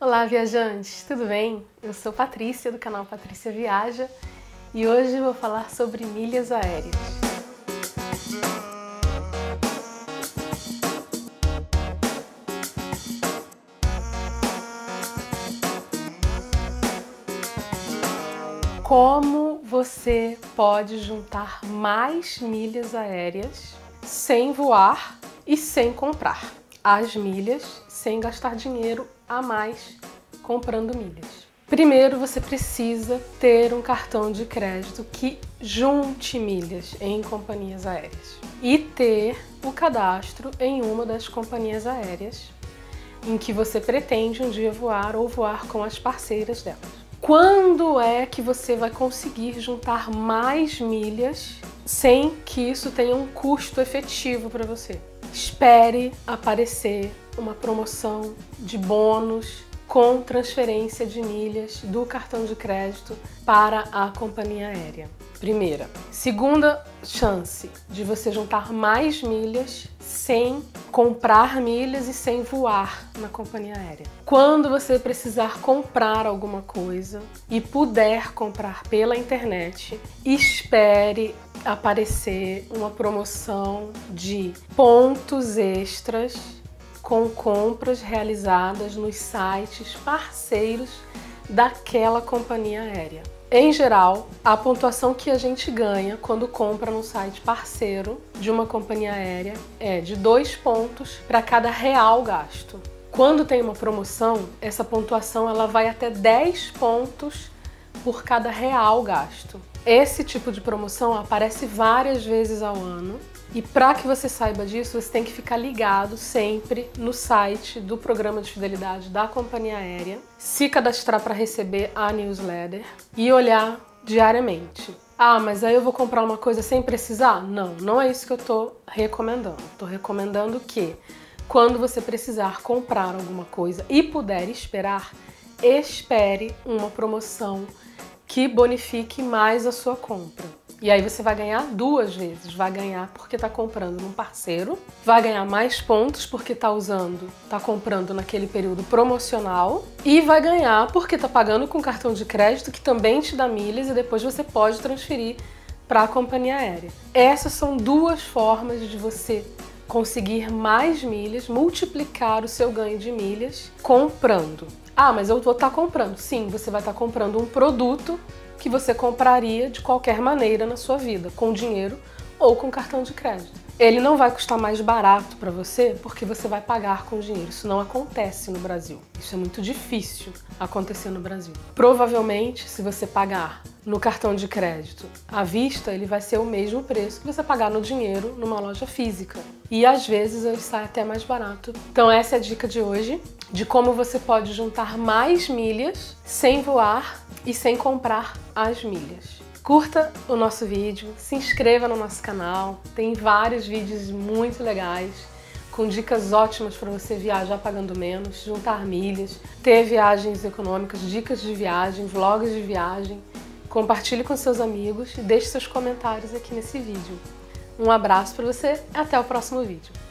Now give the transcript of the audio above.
Olá, viajantes, tudo bem? Eu sou Patrícia do canal Patrícia Viaja e hoje vou falar sobre milhas aéreas. Como você pode juntar mais milhas aéreas sem voar e sem comprar as milhas sem gastar dinheiro a mais comprando milhas. Primeiro, você precisa ter um cartão de crédito que junte milhas em companhias aéreas e ter o cadastro em uma das companhias aéreas em que você pretende um dia voar ou voar com as parceiras delas. Quando é que você vai conseguir juntar mais milhas sem que isso tenha um custo efetivo para você? Espere aparecer uma promoção de bônus com transferência de milhas do cartão de crédito para a companhia aérea. Primeira. Segunda chance de você juntar mais milhas sem comprar milhas e sem voar na companhia aérea. Quando você precisar comprar alguma coisa e puder comprar pela internet, espere aparecer uma promoção de pontos extras com compras realizadas nos sites parceiros daquela companhia aérea. Em geral, a pontuação que a gente ganha quando compra no site parceiro de uma companhia aérea é de dois pontos para cada real gasto. Quando tem uma promoção, essa pontuação ela vai até 10 pontos por cada real gasto. Esse tipo de promoção aparece várias vezes ao ano e para que você saiba disso, você tem que ficar ligado sempre no site do programa de fidelidade da companhia aérea, se cadastrar para receber a newsletter e olhar diariamente. Ah, mas aí eu vou comprar uma coisa sem precisar? Não, não é isso que eu estou recomendando. Estou recomendando que quando você precisar comprar alguma coisa e puder esperar, espere uma promoção que bonifique mais a sua compra. E aí você vai ganhar duas vezes. Vai ganhar porque está comprando num parceiro, vai ganhar mais pontos porque está usando, está comprando naquele período promocional e vai ganhar porque está pagando com cartão de crédito que também te dá milhas e depois você pode transferir para a companhia aérea. Essas são duas formas de você conseguir mais milhas, multiplicar o seu ganho de milhas comprando. Ah, mas eu vou estar tá comprando. Sim, você vai estar tá comprando um produto que você compraria de qualquer maneira na sua vida, com dinheiro ou com cartão de crédito. Ele não vai custar mais barato para você porque você vai pagar com dinheiro. Isso não acontece no Brasil. Isso é muito difícil acontecer no Brasil. Provavelmente, se você pagar no cartão de crédito à vista, ele vai ser o mesmo preço que você pagar no dinheiro numa loja física. E às vezes ele sai até mais barato. Então essa é a dica de hoje de como você pode juntar mais milhas sem voar e sem comprar as milhas. Curta o nosso vídeo, se inscreva no nosso canal, tem vários vídeos muito legais com dicas ótimas para você viajar pagando menos, juntar milhas, ter viagens econômicas, dicas de viagem, vlogs de viagem. Compartilhe com seus amigos e deixe seus comentários aqui nesse vídeo. Um abraço para você e até o próximo vídeo.